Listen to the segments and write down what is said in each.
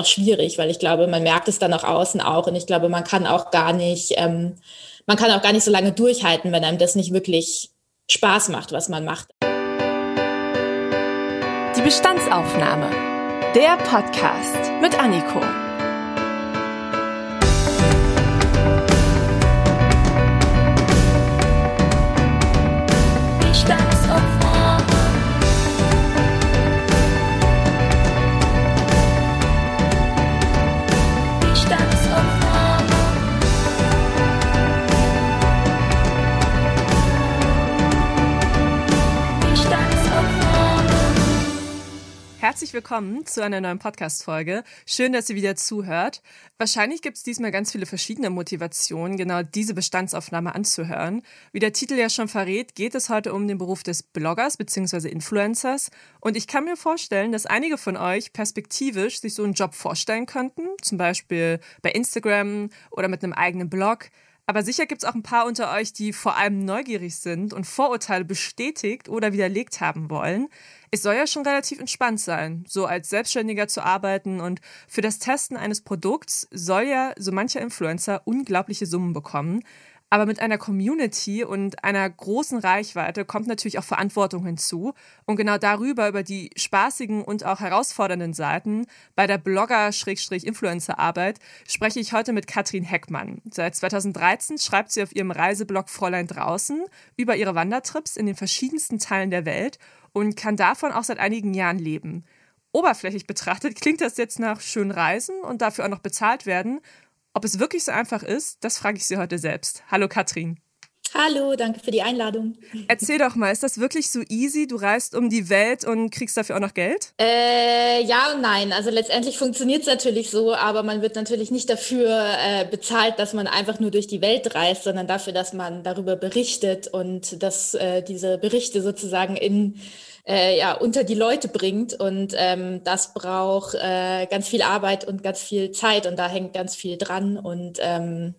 auch schwierig, weil ich glaube, man merkt es dann auch außen auch und ich glaube, man kann auch gar nicht, ähm, man kann auch gar nicht so lange durchhalten, wenn einem das nicht wirklich Spaß macht, was man macht. Die Bestandsaufnahme. Der Podcast mit Anniko. Herzlich willkommen zu einer neuen Podcast-Folge. Schön, dass ihr wieder zuhört. Wahrscheinlich gibt es diesmal ganz viele verschiedene Motivationen, genau diese Bestandsaufnahme anzuhören. Wie der Titel ja schon verrät, geht es heute um den Beruf des Bloggers bzw. Influencers. Und ich kann mir vorstellen, dass einige von euch perspektivisch sich so einen Job vorstellen könnten, zum Beispiel bei Instagram oder mit einem eigenen Blog. Aber sicher gibt es auch ein paar unter euch, die vor allem neugierig sind und Vorurteile bestätigt oder widerlegt haben wollen. Es soll ja schon relativ entspannt sein, so als Selbstständiger zu arbeiten und für das Testen eines Produkts soll ja so mancher Influencer unglaubliche Summen bekommen. Aber mit einer Community und einer großen Reichweite kommt natürlich auch Verantwortung hinzu. Und genau darüber, über die spaßigen und auch herausfordernden Seiten bei der Blogger-Influencer-Arbeit, spreche ich heute mit Katrin Heckmann. Seit 2013 schreibt sie auf ihrem Reiseblog Fräulein draußen über ihre Wandertrips in den verschiedensten Teilen der Welt und kann davon auch seit einigen Jahren leben. Oberflächlich betrachtet klingt das jetzt nach schön reisen und dafür auch noch bezahlt werden. Ob es wirklich so einfach ist, das frage ich Sie heute selbst. Hallo Katrin. Hallo, danke für die Einladung. Erzähl doch mal, ist das wirklich so easy? Du reist um die Welt und kriegst dafür auch noch Geld? Äh, ja und nein. Also letztendlich funktioniert es natürlich so, aber man wird natürlich nicht dafür äh, bezahlt, dass man einfach nur durch die Welt reist, sondern dafür, dass man darüber berichtet und dass äh, diese Berichte sozusagen in äh, ja, unter die Leute bringt. Und ähm, das braucht äh, ganz viel Arbeit und ganz viel Zeit und da hängt ganz viel dran. Und ähm,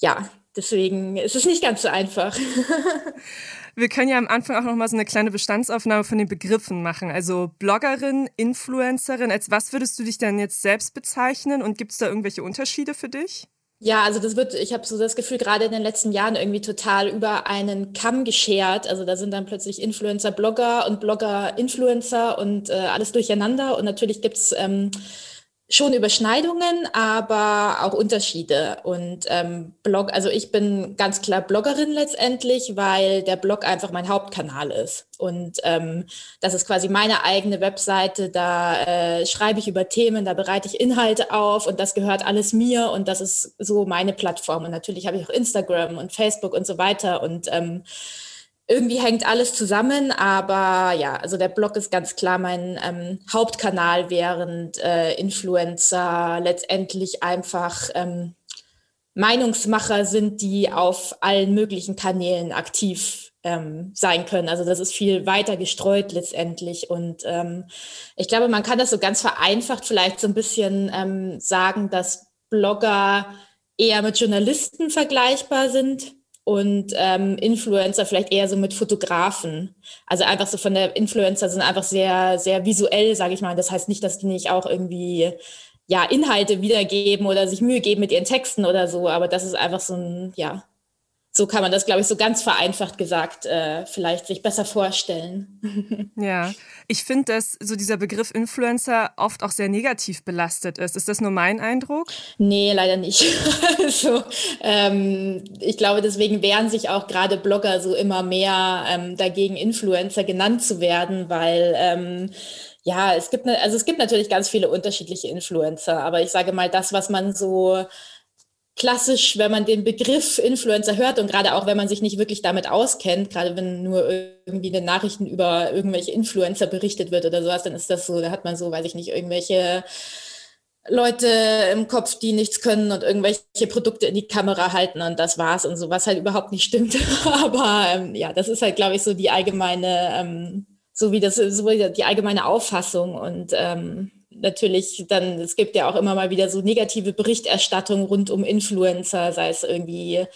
ja, deswegen ist es nicht ganz so einfach. Wir können ja am Anfang auch noch mal so eine kleine Bestandsaufnahme von den Begriffen machen. Also Bloggerin, Influencerin. Als was würdest du dich denn jetzt selbst bezeichnen und gibt es da irgendwelche Unterschiede für dich? Ja, also das wird, ich habe so das Gefühl, gerade in den letzten Jahren irgendwie total über einen Kamm geschert. Also da sind dann plötzlich Influencer, Blogger und Blogger, Influencer und äh, alles durcheinander. Und natürlich gibt's ähm, schon Überschneidungen, aber auch Unterschiede. Und ähm, Blog, also ich bin ganz klar Bloggerin letztendlich, weil der Blog einfach mein Hauptkanal ist. Und ähm, das ist quasi meine eigene Webseite. Da äh, schreibe ich über Themen, da bereite ich Inhalte auf und das gehört alles mir und das ist so meine Plattform. Und natürlich habe ich auch Instagram und Facebook und so weiter. Und ähm, irgendwie hängt alles zusammen, aber ja, also der Blog ist ganz klar mein ähm, Hauptkanal, während äh, Influencer letztendlich einfach ähm, Meinungsmacher sind, die auf allen möglichen Kanälen aktiv ähm, sein können. Also das ist viel weiter gestreut letztendlich. Und ähm, ich glaube, man kann das so ganz vereinfacht vielleicht so ein bisschen ähm, sagen, dass Blogger eher mit Journalisten vergleichbar sind und ähm, Influencer vielleicht eher so mit Fotografen. Also einfach so von der Influencer sind einfach sehr, sehr visuell, sage ich mal. Das heißt nicht, dass die nicht auch irgendwie ja Inhalte wiedergeben oder sich Mühe geben mit ihren Texten oder so, aber das ist einfach so ein ja so kann man das, glaube ich, so ganz vereinfacht gesagt äh, vielleicht sich besser vorstellen. ja, ich finde, dass so dieser Begriff Influencer oft auch sehr negativ belastet ist. Ist das nur mein Eindruck? Nee, leider nicht. also, ähm, ich glaube, deswegen wehren sich auch gerade Blogger so immer mehr ähm, dagegen, Influencer genannt zu werden, weil ähm, ja, es gibt, ne, also es gibt natürlich ganz viele unterschiedliche Influencer, aber ich sage mal, das, was man so klassisch, wenn man den Begriff Influencer hört und gerade auch wenn man sich nicht wirklich damit auskennt, gerade wenn nur irgendwie in den Nachrichten über irgendwelche Influencer berichtet wird oder sowas, dann ist das so, da hat man so, weiß ich nicht, irgendwelche Leute im Kopf, die nichts können und irgendwelche Produkte in die Kamera halten und das war's und so, was halt überhaupt nicht stimmt. Aber ähm, ja, das ist halt, glaube ich, so die allgemeine, ähm, so wie das, so die allgemeine Auffassung und ähm, natürlich dann, es gibt ja auch immer mal wieder so negative Berichterstattung rund um Influencer, sei es irgendwie,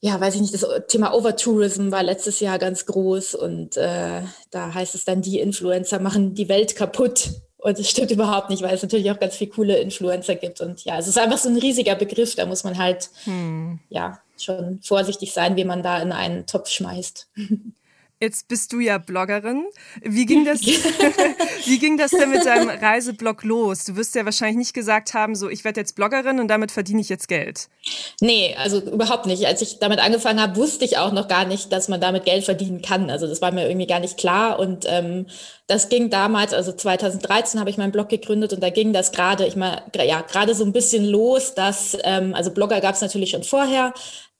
ja, weiß ich nicht, das Thema Overtourism war letztes Jahr ganz groß und äh, da heißt es dann, die Influencer machen die Welt kaputt. Und es stimmt überhaupt nicht, weil es natürlich auch ganz viele coole Influencer gibt. Und ja, es ist einfach so ein riesiger Begriff. Da muss man halt hm. ja schon vorsichtig sein, wie man da in einen Topf schmeißt. Jetzt bist du ja Bloggerin. Wie ging das, wie ging das denn mit deinem Reiseblog los? Du wirst ja wahrscheinlich nicht gesagt haben, so, ich werde jetzt Bloggerin und damit verdiene ich jetzt Geld. Nee, also überhaupt nicht. Als ich damit angefangen habe, wusste ich auch noch gar nicht, dass man damit Geld verdienen kann. Also das war mir irgendwie gar nicht klar. Und ähm, das ging damals, also 2013 habe ich meinen Blog gegründet und da ging das gerade, ich meine, ja, gerade so ein bisschen los, dass, ähm, also Blogger gab es natürlich schon vorher,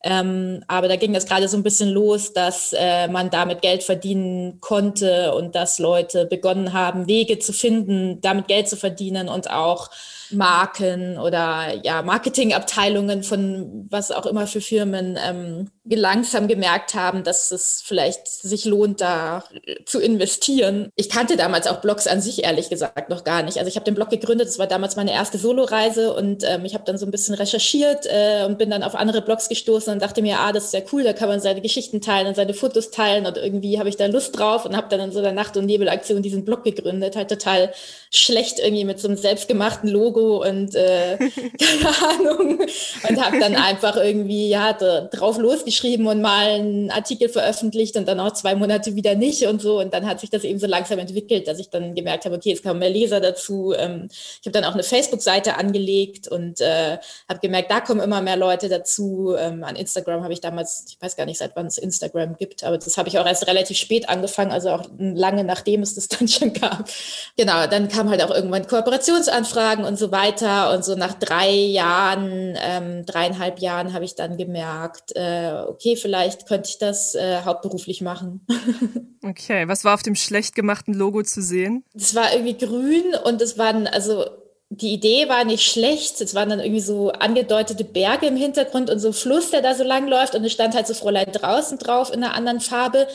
ähm, aber da ging das gerade so ein bisschen los, dass äh, man damit Geld verdienen konnte und dass Leute begonnen haben, Wege zu finden, damit Geld zu verdienen und auch Marken oder ja, Marketingabteilungen von was auch immer für Firmen ähm, langsam gemerkt haben, dass es vielleicht sich lohnt, da zu investieren. Ich kannte damals auch Blogs an sich ehrlich gesagt noch gar nicht. Also ich habe den Blog gegründet, das war damals meine erste Soloreise und ähm, ich habe dann so ein bisschen recherchiert äh, und bin dann auf andere Blogs gestoßen und dachte mir, ah, das ist ja cool, da kann man seine Geschichten teilen und seine Fotos teilen und irgendwie habe ich da Lust drauf und habe dann in so einer Nacht- und Nebelaktion diesen Blog gegründet, halt total schlecht irgendwie mit so einem selbstgemachten Logo und äh, keine Ahnung und habe dann einfach irgendwie ja drauf losgeschrieben und mal einen Artikel veröffentlicht und dann auch zwei Monate wieder nicht und so und dann hat sich das eben so langsam entwickelt, dass ich dann gemerkt habe, okay, es kamen mehr Leser dazu. Ähm, ich habe dann auch eine Facebook-Seite angelegt und äh, habe gemerkt, da kommen immer mehr Leute dazu. Ähm, an Instagram habe ich damals, ich weiß gar nicht, seit wann es Instagram gibt, aber das habe ich auch erst relativ spät angefangen, also auch lange nachdem es das dann schon gab. Genau, dann kam kamen halt auch irgendwann Kooperationsanfragen und so weiter. Und so nach drei Jahren, ähm, dreieinhalb Jahren habe ich dann gemerkt, äh, okay, vielleicht könnte ich das äh, hauptberuflich machen. okay, was war auf dem schlecht gemachten Logo zu sehen? Es war irgendwie grün und es waren, also die Idee war nicht schlecht. Es waren dann irgendwie so angedeutete Berge im Hintergrund und so ein Fluss, der da so lang läuft. Und es stand halt so Fräulein draußen drauf in einer anderen Farbe.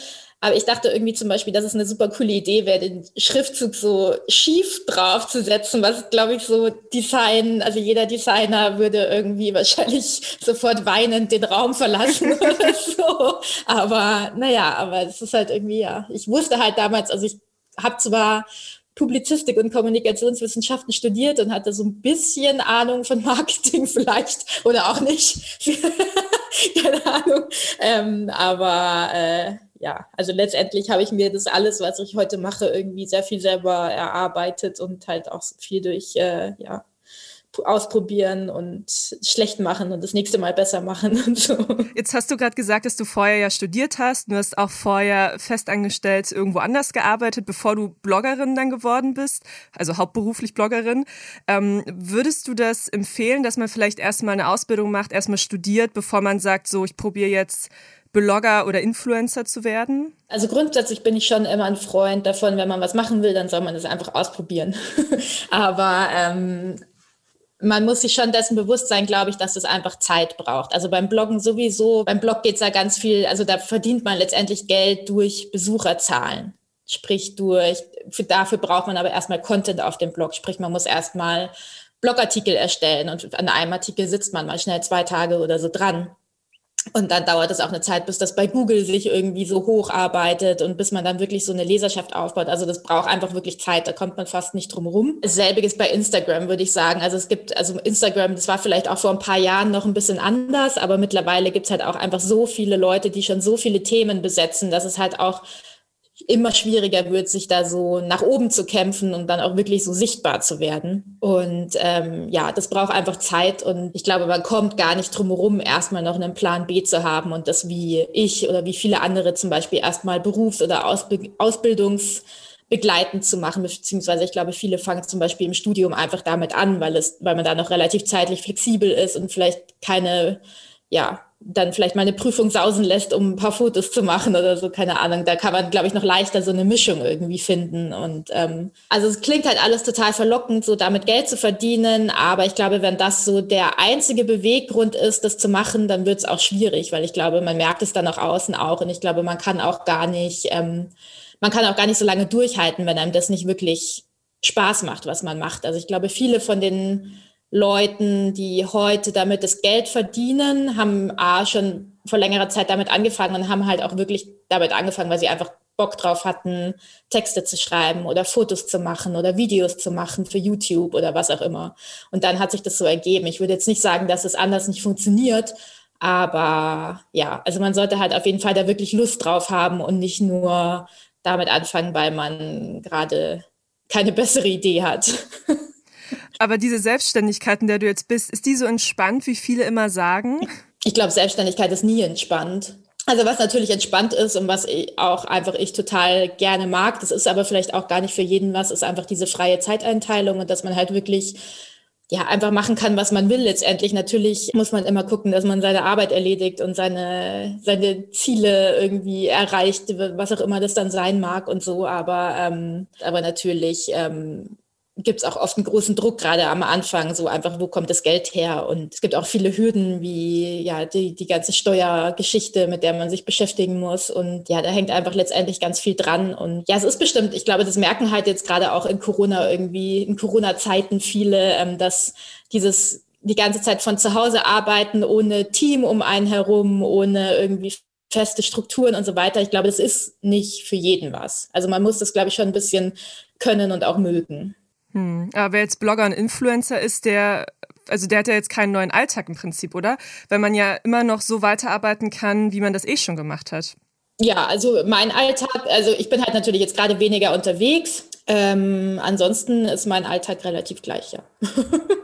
Aber ich dachte irgendwie zum Beispiel, dass es eine super coole Idee wäre, den Schriftzug so schief draufzusetzen, was glaube ich so Design, also jeder Designer würde irgendwie wahrscheinlich sofort weinend den Raum verlassen oder so. Aber naja, aber es ist halt irgendwie, ja, ich wusste halt damals, also ich habe zwar Publizistik und Kommunikationswissenschaften studiert und hatte so ein bisschen Ahnung von Marketing vielleicht oder auch nicht. Keine Ahnung. Ähm, aber äh, ja, also letztendlich habe ich mir das alles, was ich heute mache, irgendwie sehr viel selber erarbeitet und halt auch viel durch äh, ja, ausprobieren und schlecht machen und das nächste Mal besser machen und so. Jetzt hast du gerade gesagt, dass du vorher ja studiert hast. Du hast auch vorher festangestellt irgendwo anders gearbeitet, bevor du Bloggerin dann geworden bist, also hauptberuflich Bloggerin. Ähm, würdest du das empfehlen, dass man vielleicht erstmal eine Ausbildung macht, erstmal studiert, bevor man sagt, so ich probiere jetzt Blogger oder Influencer zu werden? Also grundsätzlich bin ich schon immer ein Freund davon, wenn man was machen will, dann soll man das einfach ausprobieren. Aber ähm, man muss sich schon dessen bewusst sein, glaube ich, dass es einfach Zeit braucht. Also beim Bloggen sowieso, beim Blog geht es ja ganz viel, also da verdient man letztendlich Geld durch Besucherzahlen. Sprich durch, für, dafür braucht man aber erstmal Content auf dem Blog. Sprich, man muss erstmal Blogartikel erstellen und an einem Artikel sitzt man mal schnell zwei Tage oder so dran. Und dann dauert es auch eine Zeit, bis das bei Google sich irgendwie so hocharbeitet und bis man dann wirklich so eine Leserschaft aufbaut. Also das braucht einfach wirklich Zeit, da kommt man fast nicht drum rum. Selbiges bei Instagram, würde ich sagen. Also es gibt, also Instagram, das war vielleicht auch vor ein paar Jahren noch ein bisschen anders, aber mittlerweile gibt es halt auch einfach so viele Leute, die schon so viele Themen besetzen, dass es halt auch immer schwieriger wird, sich da so nach oben zu kämpfen und dann auch wirklich so sichtbar zu werden. Und ähm, ja, das braucht einfach Zeit und ich glaube, man kommt gar nicht drum herum, erstmal noch einen Plan B zu haben und das wie ich oder wie viele andere zum Beispiel erstmal Berufs- oder Ausb Ausbildungs begleitend zu machen, beziehungsweise ich glaube, viele fangen zum Beispiel im Studium einfach damit an, weil es, weil man da noch relativ zeitlich flexibel ist und vielleicht keine, ja, dann vielleicht mal eine Prüfung sausen lässt, um ein paar Fotos zu machen oder so, keine Ahnung. Da kann man, glaube ich, noch leichter so eine Mischung irgendwie finden. Und ähm, also es klingt halt alles total verlockend, so damit Geld zu verdienen. Aber ich glaube, wenn das so der einzige Beweggrund ist, das zu machen, dann wird es auch schwierig, weil ich glaube, man merkt es dann auch außen auch. Und ich glaube, man kann auch gar nicht, ähm, man kann auch gar nicht so lange durchhalten, wenn einem das nicht wirklich Spaß macht, was man macht. Also ich glaube, viele von den Leuten, die heute damit das Geld verdienen, haben A, schon vor längerer Zeit damit angefangen und haben halt auch wirklich damit angefangen, weil sie einfach Bock drauf hatten, Texte zu schreiben oder Fotos zu machen oder Videos zu machen für YouTube oder was auch immer. Und dann hat sich das so ergeben. Ich würde jetzt nicht sagen, dass es anders nicht funktioniert, aber ja, also man sollte halt auf jeden Fall da wirklich Lust drauf haben und nicht nur damit anfangen, weil man gerade keine bessere Idee hat. Aber diese Selbstständigkeit, in der du jetzt bist, ist die so entspannt, wie viele immer sagen? Ich glaube, Selbstständigkeit ist nie entspannt. Also was natürlich entspannt ist und was ich auch einfach ich total gerne mag, das ist aber vielleicht auch gar nicht für jeden was, ist einfach diese freie Zeiteinteilung und dass man halt wirklich ja, einfach machen kann, was man will letztendlich. Natürlich muss man immer gucken, dass man seine Arbeit erledigt und seine, seine Ziele irgendwie erreicht, was auch immer das dann sein mag und so. Aber, ähm, aber natürlich ähm, gibt es auch oft einen großen Druck, gerade am Anfang, so einfach, wo kommt das Geld her? Und es gibt auch viele Hürden, wie ja die, die ganze Steuergeschichte, mit der man sich beschäftigen muss. Und ja, da hängt einfach letztendlich ganz viel dran. Und ja, es ist bestimmt, ich glaube, das merken halt jetzt gerade auch in Corona irgendwie, in Corona-Zeiten viele, ähm, dass dieses die ganze Zeit von zu Hause arbeiten, ohne Team um einen herum, ohne irgendwie feste Strukturen und so weiter. Ich glaube, das ist nicht für jeden was. Also man muss das, glaube ich, schon ein bisschen können und auch mögen. Hm. Aber wer jetzt Blogger und Influencer ist, der, also der hat ja jetzt keinen neuen Alltag im Prinzip, oder? Weil man ja immer noch so weiterarbeiten kann, wie man das eh schon gemacht hat. Ja, also mein Alltag, also ich bin halt natürlich jetzt gerade weniger unterwegs. Ähm, ansonsten ist mein Alltag relativ gleich, ja.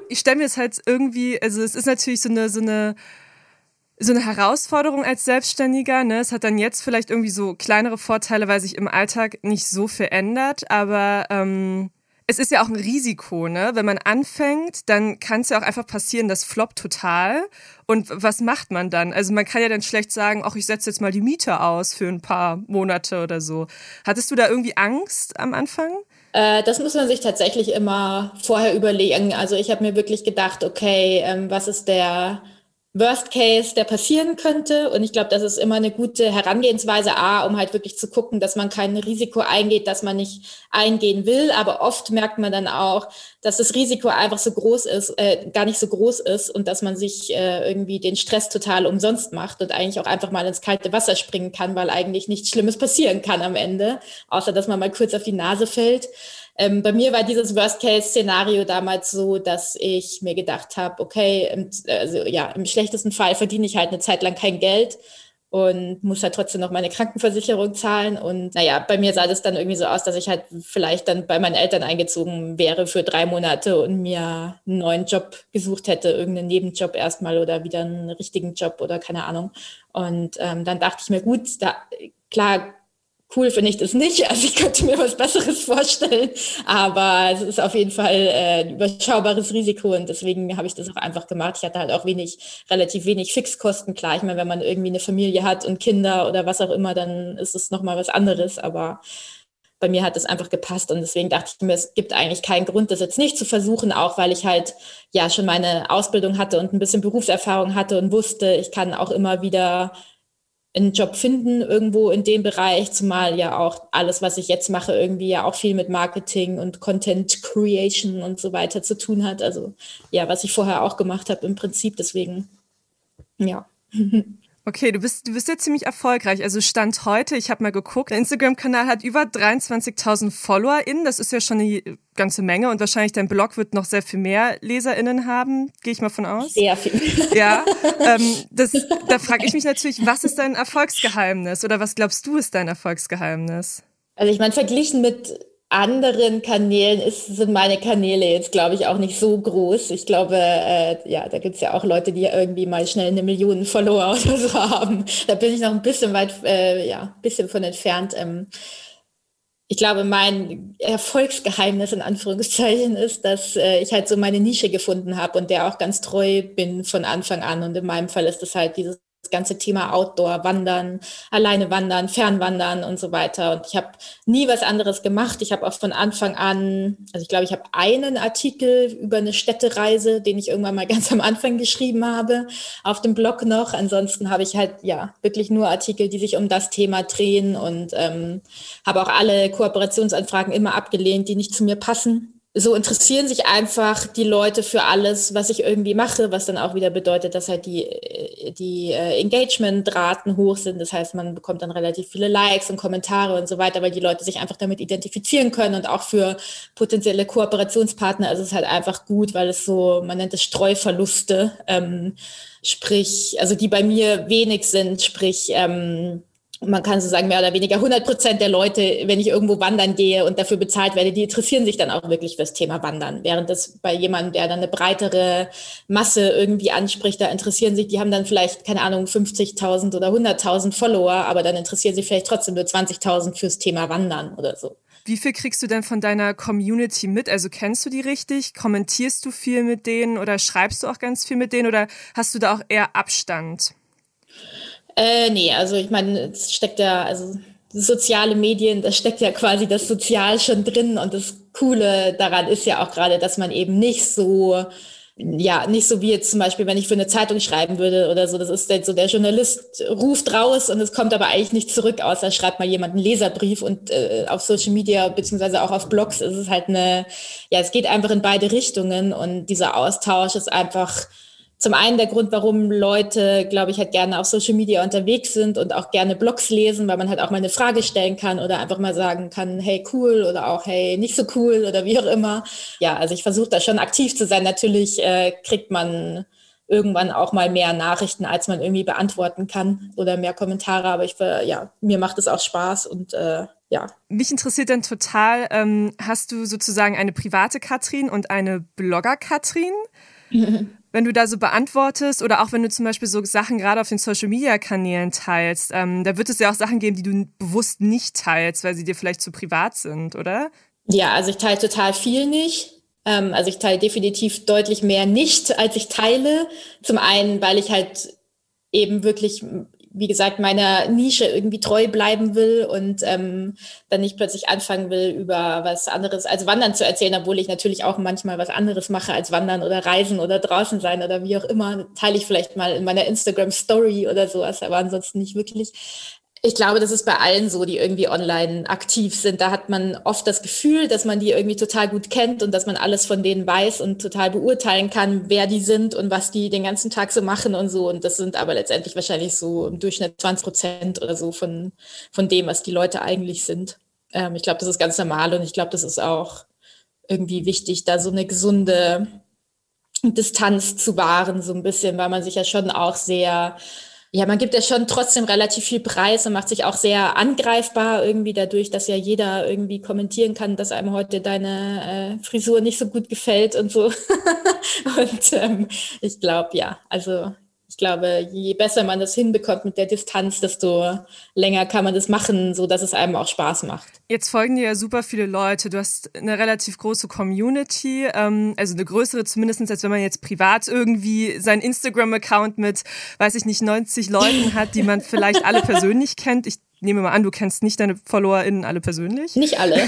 ich stelle mir es halt irgendwie, also es ist natürlich so eine, so eine, so eine Herausforderung als Selbstständiger. Ne? Es hat dann jetzt vielleicht irgendwie so kleinere Vorteile, weil sich im Alltag nicht so viel ändert, aber ähm, es ist ja auch ein Risiko, ne? Wenn man anfängt, dann kann es ja auch einfach passieren, das floppt total. Und was macht man dann? Also man kann ja dann schlecht sagen, ach, ich setze jetzt mal die Miete aus für ein paar Monate oder so. Hattest du da irgendwie Angst am Anfang? Äh, das muss man sich tatsächlich immer vorher überlegen. Also ich habe mir wirklich gedacht, okay, ähm, was ist der Worst Case, der passieren könnte. Und ich glaube, das ist immer eine gute Herangehensweise, A, um halt wirklich zu gucken, dass man kein Risiko eingeht, das man nicht eingehen will. Aber oft merkt man dann auch, dass das Risiko einfach so groß ist, äh, gar nicht so groß ist und dass man sich äh, irgendwie den Stress total umsonst macht und eigentlich auch einfach mal ins kalte Wasser springen kann, weil eigentlich nichts Schlimmes passieren kann am Ende, außer dass man mal kurz auf die Nase fällt. Ähm, bei mir war dieses Worst-Case-Szenario damals so, dass ich mir gedacht habe, okay, im, also ja, im schlechtesten Fall verdiene ich halt eine Zeit lang kein Geld und muss halt trotzdem noch meine Krankenversicherung zahlen. Und naja, bei mir sah das dann irgendwie so aus, dass ich halt vielleicht dann bei meinen Eltern eingezogen wäre für drei Monate und mir einen neuen Job gesucht hätte, irgendeinen Nebenjob erstmal oder wieder einen richtigen Job oder keine Ahnung. Und ähm, dann dachte ich mir, gut, da klar Cool finde ich das nicht. Also ich könnte mir was Besseres vorstellen, aber es ist auf jeden Fall äh, ein überschaubares Risiko und deswegen habe ich das auch einfach gemacht. Ich hatte halt auch wenig, relativ wenig Fixkosten. Klar, ich meine, wenn man irgendwie eine Familie hat und Kinder oder was auch immer, dann ist es nochmal was anderes, aber bei mir hat es einfach gepasst und deswegen dachte ich mir, es gibt eigentlich keinen Grund, das jetzt nicht zu versuchen, auch weil ich halt ja schon meine Ausbildung hatte und ein bisschen Berufserfahrung hatte und wusste, ich kann auch immer wieder einen Job finden irgendwo in dem Bereich, zumal ja auch alles, was ich jetzt mache, irgendwie ja auch viel mit Marketing und Content Creation und so weiter zu tun hat. Also ja, was ich vorher auch gemacht habe im Prinzip. Deswegen, ja. Okay, du bist, du bist ja ziemlich erfolgreich. Also Stand heute, ich habe mal geguckt, der Instagram-Kanal hat über 23.000 FollowerInnen. Das ist ja schon eine ganze Menge und wahrscheinlich dein Blog wird noch sehr viel mehr LeserInnen haben, gehe ich mal von aus. Sehr viel. Ja, ähm, das, da frage ich mich natürlich, was ist dein Erfolgsgeheimnis oder was glaubst du ist dein Erfolgsgeheimnis? Also ich meine, verglichen mit anderen Kanälen ist, sind meine Kanäle jetzt, glaube ich, auch nicht so groß. Ich glaube, äh, ja, da gibt es ja auch Leute, die irgendwie mal schnell eine Million Follower oder so haben. Da bin ich noch ein bisschen weit, äh, ja, ein bisschen von entfernt. Ähm, ich glaube, mein Erfolgsgeheimnis in Anführungszeichen ist, dass äh, ich halt so meine Nische gefunden habe und der auch ganz treu bin von Anfang an. Und in meinem Fall ist es halt dieses das ganze Thema Outdoor, Wandern, alleine wandern, Fernwandern und so weiter. Und ich habe nie was anderes gemacht. Ich habe auch von Anfang an, also ich glaube, ich habe einen Artikel über eine Städtereise, den ich irgendwann mal ganz am Anfang geschrieben habe, auf dem Blog noch. Ansonsten habe ich halt ja wirklich nur Artikel, die sich um das Thema drehen und ähm, habe auch alle Kooperationsanfragen immer abgelehnt, die nicht zu mir passen so interessieren sich einfach die Leute für alles, was ich irgendwie mache, was dann auch wieder bedeutet, dass halt die, die äh, Engagement-Raten hoch sind. Das heißt, man bekommt dann relativ viele Likes und Kommentare und so weiter, weil die Leute sich einfach damit identifizieren können und auch für potenzielle Kooperationspartner ist es halt einfach gut, weil es so, man nennt es Streuverluste, ähm, sprich, also die bei mir wenig sind, sprich, ähm, man kann so sagen, mehr oder weniger 100 Prozent der Leute, wenn ich irgendwo wandern gehe und dafür bezahlt werde, die interessieren sich dann auch wirklich fürs Thema Wandern. Während das bei jemandem, der dann eine breitere Masse irgendwie anspricht, da interessieren sich, die haben dann vielleicht, keine Ahnung, 50.000 oder 100.000 Follower, aber dann interessieren sich vielleicht trotzdem nur 20.000 fürs Thema Wandern oder so. Wie viel kriegst du denn von deiner Community mit? Also kennst du die richtig? Kommentierst du viel mit denen oder schreibst du auch ganz viel mit denen oder hast du da auch eher Abstand? Äh, nee, also ich meine, es steckt ja, also soziale Medien, da steckt ja quasi das Sozial schon drin und das Coole daran ist ja auch gerade, dass man eben nicht so ja, nicht so wie jetzt zum Beispiel, wenn ich für eine Zeitung schreiben würde oder so. Das ist so, der Journalist ruft raus und es kommt aber eigentlich nicht zurück, außer schreibt mal jemand einen Leserbrief und äh, auf Social Media beziehungsweise auch auf Blogs ist es halt eine, ja, es geht einfach in beide Richtungen und dieser Austausch ist einfach zum einen der Grund, warum Leute, glaube ich, halt gerne auf Social Media unterwegs sind und auch gerne Blogs lesen, weil man halt auch mal eine Frage stellen kann oder einfach mal sagen kann, hey, cool oder auch hey, nicht so cool oder wie auch immer. Ja, also ich versuche da schon aktiv zu sein. Natürlich äh, kriegt man irgendwann auch mal mehr Nachrichten, als man irgendwie beantworten kann oder mehr Kommentare. Aber ich, ja, mir macht es auch Spaß und äh, ja. Mich interessiert dann total, ähm, hast du sozusagen eine private Katrin und eine Blogger-Katrin? wenn du da so beantwortest oder auch wenn du zum Beispiel so Sachen gerade auf den Social Media Kanälen teilst, ähm, da wird es ja auch Sachen geben, die du bewusst nicht teilst, weil sie dir vielleicht zu privat sind, oder? Ja, also ich teile total viel nicht. Ähm, also ich teile definitiv deutlich mehr nicht, als ich teile. Zum einen, weil ich halt eben wirklich wie gesagt, meiner Nische irgendwie treu bleiben will und ähm, dann nicht plötzlich anfangen will, über was anderes als Wandern zu erzählen, obwohl ich natürlich auch manchmal was anderes mache als Wandern oder Reisen oder draußen sein oder wie auch immer. Teile ich vielleicht mal in meiner Instagram Story oder sowas, aber ansonsten nicht wirklich. Ich glaube, das ist bei allen so, die irgendwie online aktiv sind. Da hat man oft das Gefühl, dass man die irgendwie total gut kennt und dass man alles von denen weiß und total beurteilen kann, wer die sind und was die den ganzen Tag so machen und so. Und das sind aber letztendlich wahrscheinlich so im Durchschnitt 20 Prozent oder so von, von dem, was die Leute eigentlich sind. Ähm, ich glaube, das ist ganz normal und ich glaube, das ist auch irgendwie wichtig, da so eine gesunde Distanz zu wahren, so ein bisschen, weil man sich ja schon auch sehr ja, man gibt ja schon trotzdem relativ viel Preis und macht sich auch sehr angreifbar irgendwie dadurch, dass ja jeder irgendwie kommentieren kann, dass einem heute deine äh, Frisur nicht so gut gefällt und so. und ähm, ich glaube, ja, also ich glaube, je besser man das hinbekommt mit der Distanz, desto länger kann man das machen, so dass es einem auch Spaß macht. Jetzt folgen dir ja super viele Leute. Du hast eine relativ große Community, ähm, also eine größere zumindest, als wenn man jetzt privat irgendwie seinen Instagram-Account mit, weiß ich nicht, 90 Leuten hat, die man vielleicht alle persönlich kennt. Ich nehme mal an, du kennst nicht deine FollowerInnen alle persönlich. Nicht alle.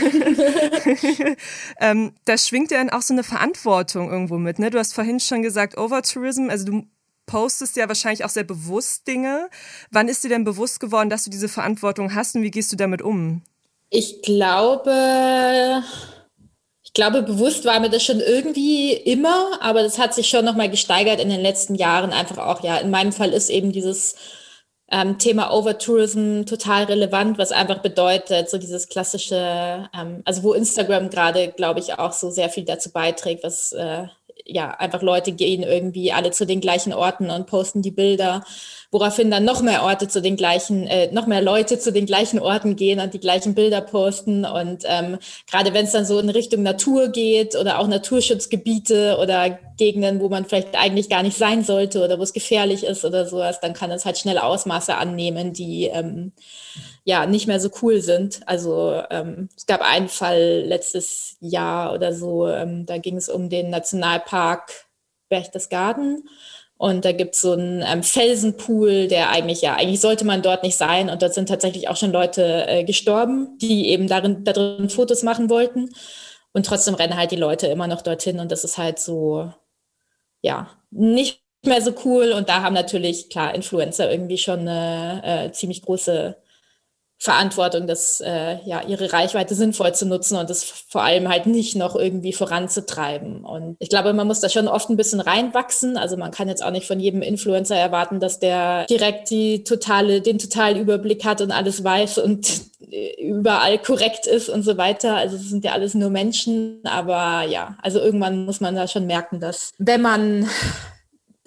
ähm, da schwingt ja dann auch so eine Verantwortung irgendwo mit. Ne? Du hast vorhin schon gesagt, Overtourism, also du postest ja wahrscheinlich auch sehr bewusst Dinge. Wann ist dir denn bewusst geworden, dass du diese Verantwortung hast und wie gehst du damit um? Ich glaube, ich glaube, bewusst war mir das schon irgendwie immer, aber das hat sich schon nochmal gesteigert in den letzten Jahren. Einfach auch, ja, in meinem Fall ist eben dieses ähm, Thema Overtourism total relevant, was einfach bedeutet, so dieses klassische, ähm, also wo Instagram gerade, glaube ich, auch so sehr viel dazu beiträgt, was äh, ja, einfach Leute gehen irgendwie alle zu den gleichen Orten und posten die Bilder, woraufhin dann noch mehr Orte zu den gleichen, äh, noch mehr Leute zu den gleichen Orten gehen und die gleichen Bilder posten. Und ähm, gerade wenn es dann so in Richtung Natur geht oder auch Naturschutzgebiete oder Gegenden, wo man vielleicht eigentlich gar nicht sein sollte oder wo es gefährlich ist oder sowas, dann kann es halt schnell Ausmaße annehmen, die ähm, ja nicht mehr so cool sind. Also ähm, es gab einen Fall letztes Jahr oder so, ähm, da ging es um den Nationalpark Berchtesgaden. Und da gibt es so einen ähm, Felsenpool, der eigentlich, ja, eigentlich sollte man dort nicht sein. Und dort sind tatsächlich auch schon Leute äh, gestorben, die eben darin, da drin Fotos machen wollten. Und trotzdem rennen halt die Leute immer noch dorthin. Und das ist halt so, ja, nicht mehr so cool. Und da haben natürlich, klar, Influencer irgendwie schon eine äh, ziemlich große Verantwortung, das, äh, ja, ihre Reichweite sinnvoll zu nutzen und das vor allem halt nicht noch irgendwie voranzutreiben. Und ich glaube, man muss da schon oft ein bisschen reinwachsen. Also man kann jetzt auch nicht von jedem Influencer erwarten, dass der direkt die totale, den totalen Überblick hat und alles weiß und äh, überall korrekt ist und so weiter. Also es sind ja alles nur Menschen. Aber ja, also irgendwann muss man da schon merken, dass wenn man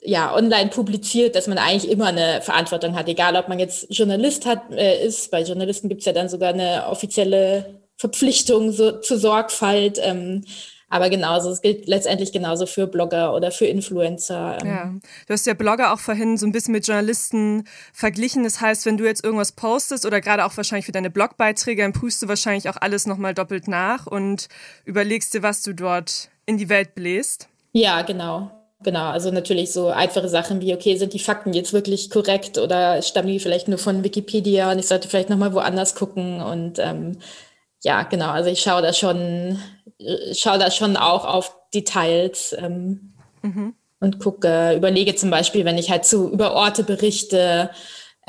ja, online publiziert, dass man eigentlich immer eine Verantwortung hat, egal ob man jetzt Journalist hat, äh, ist. Bei Journalisten gibt's ja dann sogar eine offizielle Verpflichtung so, zur Sorgfalt. Ähm, aber genauso, es gilt letztendlich genauso für Blogger oder für Influencer. Ähm. Ja, du hast ja Blogger auch vorhin so ein bisschen mit Journalisten verglichen. Das heißt, wenn du jetzt irgendwas postest oder gerade auch wahrscheinlich für deine Blogbeiträge, dann prüfst du wahrscheinlich auch alles nochmal doppelt nach und überlegst dir, was du dort in die Welt bläst. Ja, genau. Genau, also natürlich so einfache Sachen wie, okay, sind die Fakten jetzt wirklich korrekt oder stammen die vielleicht nur von Wikipedia und ich sollte vielleicht nochmal woanders gucken und ähm, ja, genau, also ich schaue da schon, schaue da schon auch auf Details ähm, mhm. und gucke, überlege zum Beispiel, wenn ich halt zu über Orte berichte,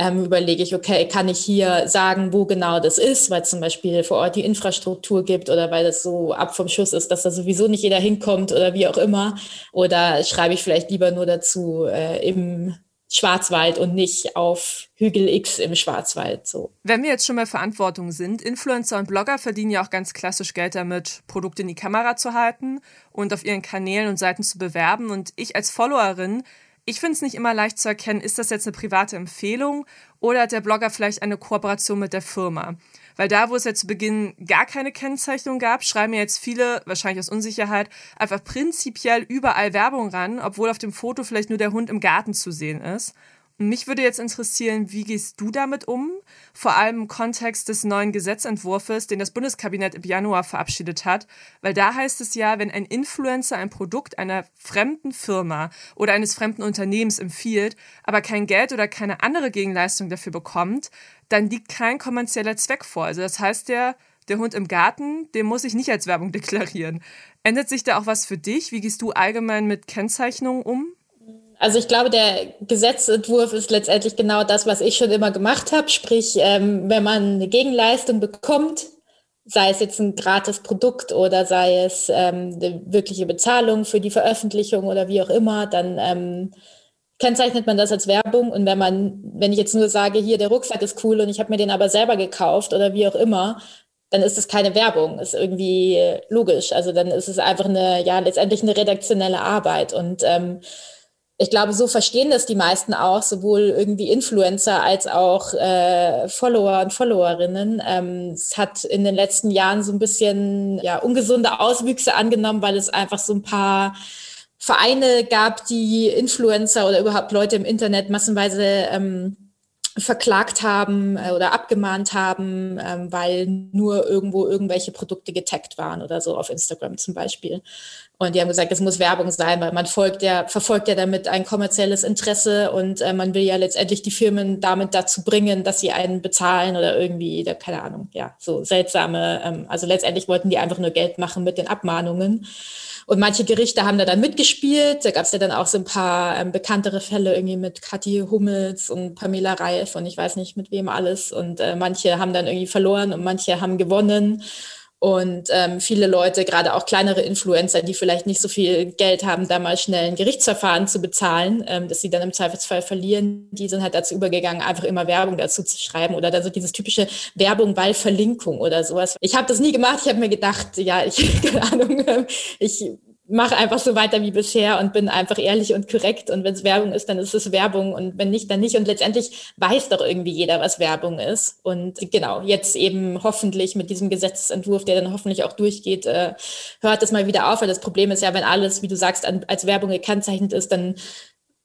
ähm, überlege ich, okay, kann ich hier sagen, wo genau das ist, weil zum Beispiel vor Ort die Infrastruktur gibt oder weil das so ab vom Schuss ist, dass da sowieso nicht jeder hinkommt oder wie auch immer. Oder schreibe ich vielleicht lieber nur dazu äh, im Schwarzwald und nicht auf Hügel X im Schwarzwald. So. Wenn wir jetzt schon bei Verantwortung sind, Influencer und Blogger verdienen ja auch ganz klassisch Geld damit, Produkte in die Kamera zu halten und auf ihren Kanälen und Seiten zu bewerben. Und ich als Followerin ich finde es nicht immer leicht zu erkennen, ist das jetzt eine private Empfehlung oder hat der Blogger vielleicht eine Kooperation mit der Firma? Weil da, wo es ja zu Beginn gar keine Kennzeichnung gab, schreiben jetzt viele, wahrscheinlich aus Unsicherheit, einfach prinzipiell überall Werbung ran, obwohl auf dem Foto vielleicht nur der Hund im Garten zu sehen ist. Mich würde jetzt interessieren, wie gehst du damit um? Vor allem im Kontext des neuen Gesetzentwurfs, den das Bundeskabinett im Januar verabschiedet hat. Weil da heißt es ja, wenn ein Influencer ein Produkt einer fremden Firma oder eines fremden Unternehmens empfiehlt, aber kein Geld oder keine andere Gegenleistung dafür bekommt, dann liegt kein kommerzieller Zweck vor. Also das heißt, der, der Hund im Garten, den muss ich nicht als Werbung deklarieren. Ändert sich da auch was für dich? Wie gehst du allgemein mit Kennzeichnungen um? Also ich glaube, der Gesetzentwurf ist letztendlich genau das, was ich schon immer gemacht habe. Sprich, ähm, wenn man eine Gegenleistung bekommt, sei es jetzt ein gratis Produkt oder sei es ähm, eine wirkliche Bezahlung für die Veröffentlichung oder wie auch immer, dann ähm, kennzeichnet man das als Werbung. Und wenn man, wenn ich jetzt nur sage, hier der Rucksack ist cool und ich habe mir den aber selber gekauft oder wie auch immer, dann ist es keine Werbung, ist irgendwie logisch. Also dann ist es einfach eine, ja, letztendlich eine redaktionelle Arbeit. Und ähm, ich glaube, so verstehen das die meisten auch, sowohl irgendwie Influencer als auch äh, Follower und Followerinnen. Ähm, es hat in den letzten Jahren so ein bisschen ja, ungesunde Auswüchse angenommen, weil es einfach so ein paar Vereine gab, die Influencer oder überhaupt Leute im Internet massenweise ähm, verklagt haben äh, oder abgemahnt haben, ähm, weil nur irgendwo irgendwelche Produkte getaggt waren oder so auf Instagram zum Beispiel. Und die haben gesagt, es muss Werbung sein, weil man folgt ja, verfolgt ja damit ein kommerzielles Interesse und äh, man will ja letztendlich die Firmen damit dazu bringen, dass sie einen bezahlen oder irgendwie, keine Ahnung, ja, so seltsame, ähm, also letztendlich wollten die einfach nur Geld machen mit den Abmahnungen. Und manche Gerichte haben da dann mitgespielt. Da gab es ja dann auch so ein paar ähm, bekanntere Fälle irgendwie mit Kathi Hummels und Pamela Reif und ich weiß nicht mit wem alles. Und äh, manche haben dann irgendwie verloren und manche haben gewonnen. Und ähm, viele Leute, gerade auch kleinere Influencer, die vielleicht nicht so viel Geld haben, da mal schnell ein Gerichtsverfahren zu bezahlen, ähm, dass sie dann im Zweifelsfall verlieren, die sind halt dazu übergegangen, einfach immer Werbung dazu zu schreiben oder dann so dieses typische Werbung weil Verlinkung oder sowas. Ich habe das nie gemacht. Ich habe mir gedacht, ja, ich keine Ahnung, ich mache einfach so weiter wie bisher und bin einfach ehrlich und korrekt. Und wenn es Werbung ist, dann ist es Werbung. Und wenn nicht, dann nicht. Und letztendlich weiß doch irgendwie jeder, was Werbung ist. Und genau, jetzt eben hoffentlich mit diesem Gesetzentwurf, der dann hoffentlich auch durchgeht, äh, hört es mal wieder auf. Weil das Problem ist ja, wenn alles, wie du sagst, als Werbung gekennzeichnet ist, dann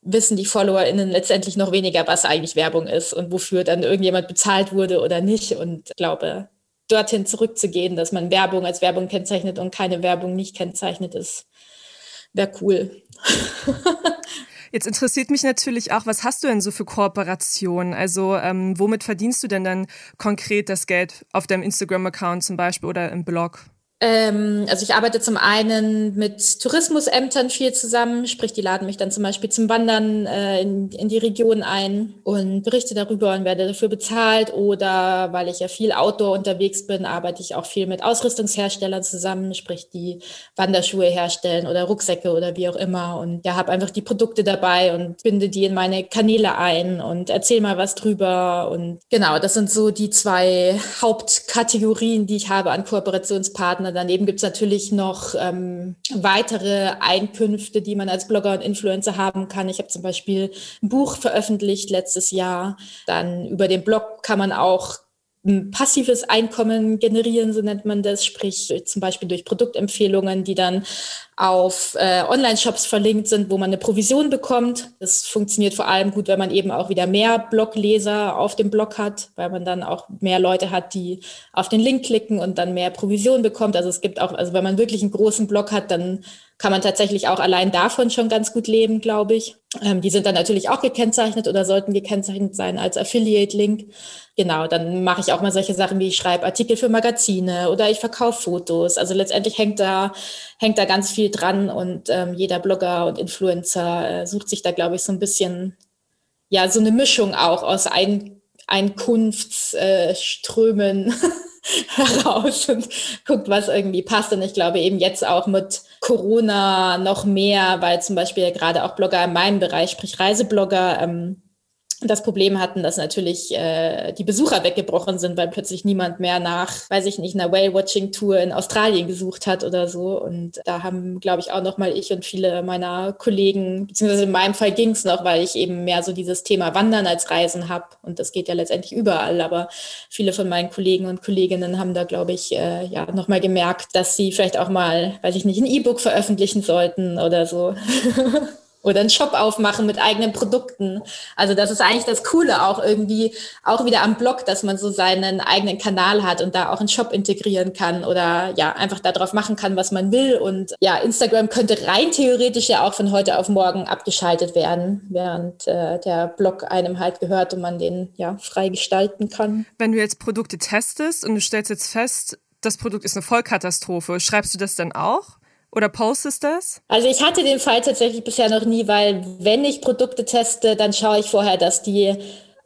wissen die FollowerInnen letztendlich noch weniger, was eigentlich Werbung ist und wofür dann irgendjemand bezahlt wurde oder nicht. Und glaube, dorthin zurückzugehen, dass man Werbung als Werbung kennzeichnet und keine Werbung nicht kennzeichnet ist, wäre cool. Jetzt interessiert mich natürlich auch, was hast du denn so für Kooperationen? Also ähm, womit verdienst du denn dann konkret das Geld auf deinem Instagram-Account zum Beispiel oder im Blog? Ähm, also ich arbeite zum einen mit Tourismusämtern viel zusammen, sprich die laden mich dann zum Beispiel zum Wandern äh, in, in die Region ein und berichte darüber und werde dafür bezahlt. Oder weil ich ja viel Outdoor unterwegs bin, arbeite ich auch viel mit Ausrüstungsherstellern zusammen, sprich die Wanderschuhe herstellen oder Rucksäcke oder wie auch immer. Und ja, habe einfach die Produkte dabei und binde die in meine Kanäle ein und erzähle mal was drüber. Und genau, das sind so die zwei Hauptkategorien, die ich habe an Kooperationspartnern Partner. Daneben gibt es natürlich noch ähm, weitere Einkünfte, die man als Blogger und Influencer haben kann. Ich habe zum Beispiel ein Buch veröffentlicht letztes Jahr. Dann über den Blog kann man auch ein passives Einkommen generieren, so nennt man das, sprich zum Beispiel durch Produktempfehlungen, die dann auf äh, Online-Shops verlinkt sind, wo man eine Provision bekommt. Das funktioniert vor allem gut, wenn man eben auch wieder mehr Blogleser auf dem Blog hat, weil man dann auch mehr Leute hat, die auf den Link klicken und dann mehr Provision bekommt. Also es gibt auch, also wenn man wirklich einen großen Blog hat, dann kann man tatsächlich auch allein davon schon ganz gut leben, glaube ich. Ähm, die sind dann natürlich auch gekennzeichnet oder sollten gekennzeichnet sein als Affiliate-Link. Genau, dann mache ich auch mal solche Sachen wie ich schreibe Artikel für Magazine oder ich verkaufe Fotos. Also letztendlich hängt da, hängt da ganz viel dran und ähm, jeder Blogger und Influencer äh, sucht sich da, glaube ich, so ein bisschen, ja, so eine Mischung auch aus Ein Einkunftsströmen. Äh, heraus und guckt, was irgendwie passt. Und ich glaube eben jetzt auch mit Corona noch mehr, weil zum Beispiel gerade auch Blogger in meinem Bereich, sprich Reiseblogger, ähm, das Problem hatten, dass natürlich äh, die Besucher weggebrochen sind, weil plötzlich niemand mehr nach, weiß ich nicht, einer Whale-Watching-Tour in Australien gesucht hat oder so. Und da haben, glaube ich, auch noch mal ich und viele meiner Kollegen, beziehungsweise in meinem Fall ging es noch, weil ich eben mehr so dieses Thema Wandern als Reisen habe. Und das geht ja letztendlich überall. Aber viele von meinen Kollegen und Kolleginnen haben da, glaube ich, äh, ja noch mal gemerkt, dass sie vielleicht auch mal, weiß ich nicht, ein E-Book veröffentlichen sollten oder so. oder einen Shop aufmachen mit eigenen Produkten. Also das ist eigentlich das Coole auch irgendwie, auch wieder am Blog, dass man so seinen eigenen Kanal hat und da auch einen Shop integrieren kann oder ja, einfach darauf machen kann, was man will. Und ja, Instagram könnte rein theoretisch ja auch von heute auf morgen abgeschaltet werden, während äh, der Blog einem halt gehört und man den ja frei gestalten kann. Wenn du jetzt Produkte testest und du stellst jetzt fest, das Produkt ist eine Vollkatastrophe, schreibst du das dann auch? Oder postest das? Also ich hatte den Fall tatsächlich bisher noch nie, weil wenn ich Produkte teste, dann schaue ich vorher, dass die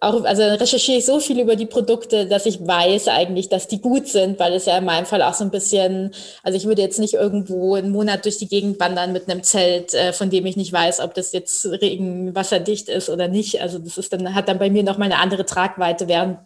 auch, also recherchiere ich so viel über die Produkte, dass ich weiß eigentlich, dass die gut sind, weil es ja in meinem Fall auch so ein bisschen, also ich würde jetzt nicht irgendwo einen Monat durch die Gegend wandern mit einem Zelt, äh, von dem ich nicht weiß, ob das jetzt regenwasserdicht ist oder nicht. Also das ist dann, hat dann bei mir noch mal eine andere Tragweite, während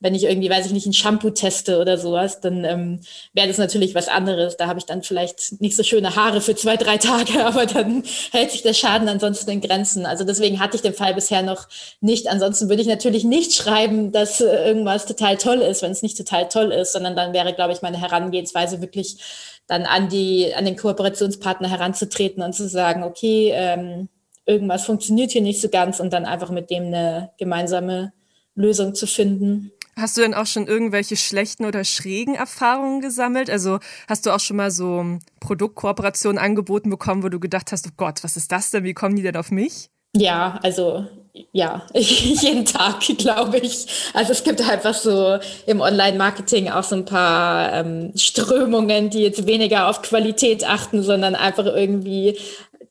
wenn ich irgendwie, weiß ich nicht, ein Shampoo teste oder sowas, dann ähm, wäre das natürlich was anderes. Da habe ich dann vielleicht nicht so schöne Haare für zwei, drei Tage, aber dann hält sich der Schaden ansonsten in Grenzen. Also deswegen hatte ich den Fall bisher noch nicht. Ansonsten würde ich natürlich nicht schreiben, dass äh, irgendwas total toll ist, wenn es nicht total toll ist, sondern dann wäre, glaube ich, meine Herangehensweise wirklich dann an die, an den Kooperationspartner heranzutreten und zu sagen, okay, ähm, irgendwas funktioniert hier nicht so ganz und dann einfach mit dem eine gemeinsame Lösung zu finden. Hast du denn auch schon irgendwelche schlechten oder schrägen Erfahrungen gesammelt? Also hast du auch schon mal so Produktkooperationen angeboten bekommen, wo du gedacht hast, oh Gott, was ist das denn? Wie kommen die denn auf mich? Ja, also ja, jeden Tag, glaube ich. Also es gibt einfach so im Online-Marketing auch so ein paar ähm, Strömungen, die jetzt weniger auf Qualität achten, sondern einfach irgendwie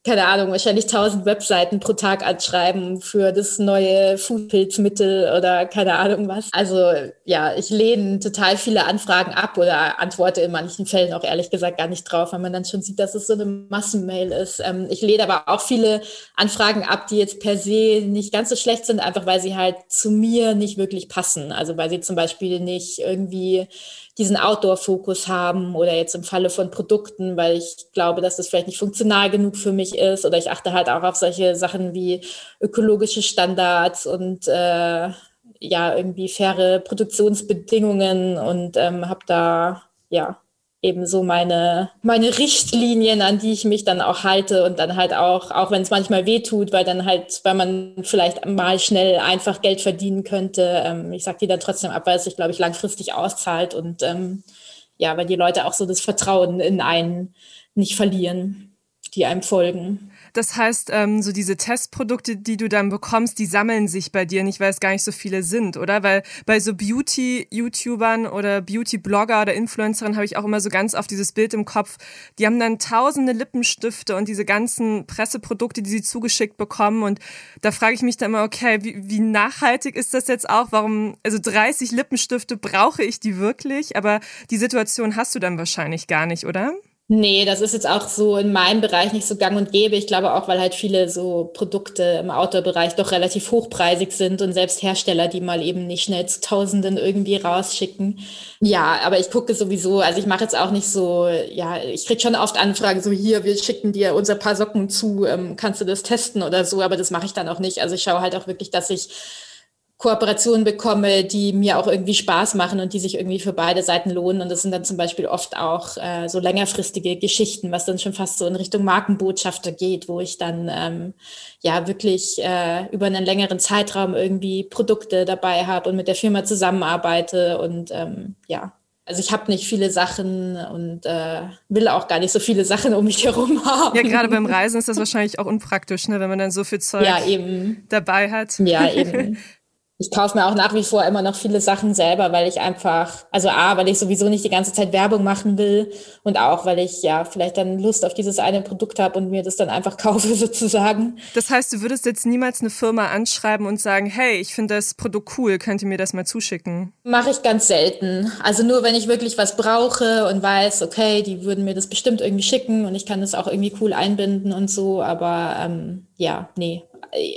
keine Ahnung, wahrscheinlich tausend Webseiten pro Tag anschreiben für das neue Foodpilzmittel oder keine Ahnung was. Also ja, ich lehne total viele Anfragen ab oder antworte in manchen Fällen auch ehrlich gesagt gar nicht drauf, weil man dann schon sieht, dass es so eine Massenmail ist. Ähm, ich lehne aber auch viele Anfragen ab, die jetzt per se nicht ganz so schlecht sind, einfach weil sie halt zu mir nicht wirklich passen. Also weil sie zum Beispiel nicht irgendwie diesen Outdoor-Fokus haben oder jetzt im Falle von Produkten, weil ich glaube, dass das vielleicht nicht funktional genug für mich ist. Oder ich achte halt auch auf solche Sachen wie ökologische Standards und äh, ja, irgendwie faire Produktionsbedingungen und ähm, habe da ja eben so meine, meine Richtlinien, an die ich mich dann auch halte und dann halt auch, auch wenn es manchmal weh tut, weil dann halt, weil man vielleicht mal schnell einfach Geld verdienen könnte. Ähm, ich sage die dann trotzdem ab, weil es sich, glaube ich, langfristig auszahlt und ähm, ja, weil die Leute auch so das Vertrauen in einen nicht verlieren. die einem folgen. Das heißt, ähm, so diese Testprodukte, die du dann bekommst, die sammeln sich bei dir nicht, weil es gar nicht so viele sind, oder? Weil bei so Beauty-YouTubern oder Beauty-Blogger oder Influencerinnen habe ich auch immer so ganz oft dieses Bild im Kopf. Die haben dann tausende Lippenstifte und diese ganzen Presseprodukte, die sie zugeschickt bekommen. Und da frage ich mich dann immer, okay, wie, wie nachhaltig ist das jetzt auch? Warum, also 30 Lippenstifte brauche ich die wirklich? Aber die Situation hast du dann wahrscheinlich gar nicht, oder? Nee, das ist jetzt auch so in meinem Bereich nicht so gang und gäbe. Ich glaube auch, weil halt viele so Produkte im Outdoor-Bereich doch relativ hochpreisig sind und selbst Hersteller, die mal eben nicht schnell zu Tausenden irgendwie rausschicken. Ja, aber ich gucke sowieso, also ich mache jetzt auch nicht so, ja, ich krieg schon oft Anfragen, so hier, wir schicken dir unser paar Socken zu, ähm, kannst du das testen oder so, aber das mache ich dann auch nicht. Also ich schaue halt auch wirklich, dass ich Kooperationen bekomme, die mir auch irgendwie Spaß machen und die sich irgendwie für beide Seiten lohnen. Und das sind dann zum Beispiel oft auch äh, so längerfristige Geschichten, was dann schon fast so in Richtung Markenbotschafter geht, wo ich dann ähm, ja wirklich äh, über einen längeren Zeitraum irgendwie Produkte dabei habe und mit der Firma zusammenarbeite. Und ähm, ja, also ich habe nicht viele Sachen und äh, will auch gar nicht so viele Sachen um mich herum haben. Ja, gerade beim Reisen ist das wahrscheinlich auch unpraktisch, ne, wenn man dann so viel Zeug ja, dabei hat. Ja, eben. Ich kaufe mir auch nach wie vor immer noch viele Sachen selber, weil ich einfach, also A, weil ich sowieso nicht die ganze Zeit Werbung machen will und auch, weil ich ja vielleicht dann Lust auf dieses eine Produkt habe und mir das dann einfach kaufe sozusagen. Das heißt, du würdest jetzt niemals eine Firma anschreiben und sagen, hey, ich finde das Produkt cool, könnt ihr mir das mal zuschicken? Mache ich ganz selten. Also nur, wenn ich wirklich was brauche und weiß, okay, die würden mir das bestimmt irgendwie schicken und ich kann das auch irgendwie cool einbinden und so, aber ähm, ja, nee,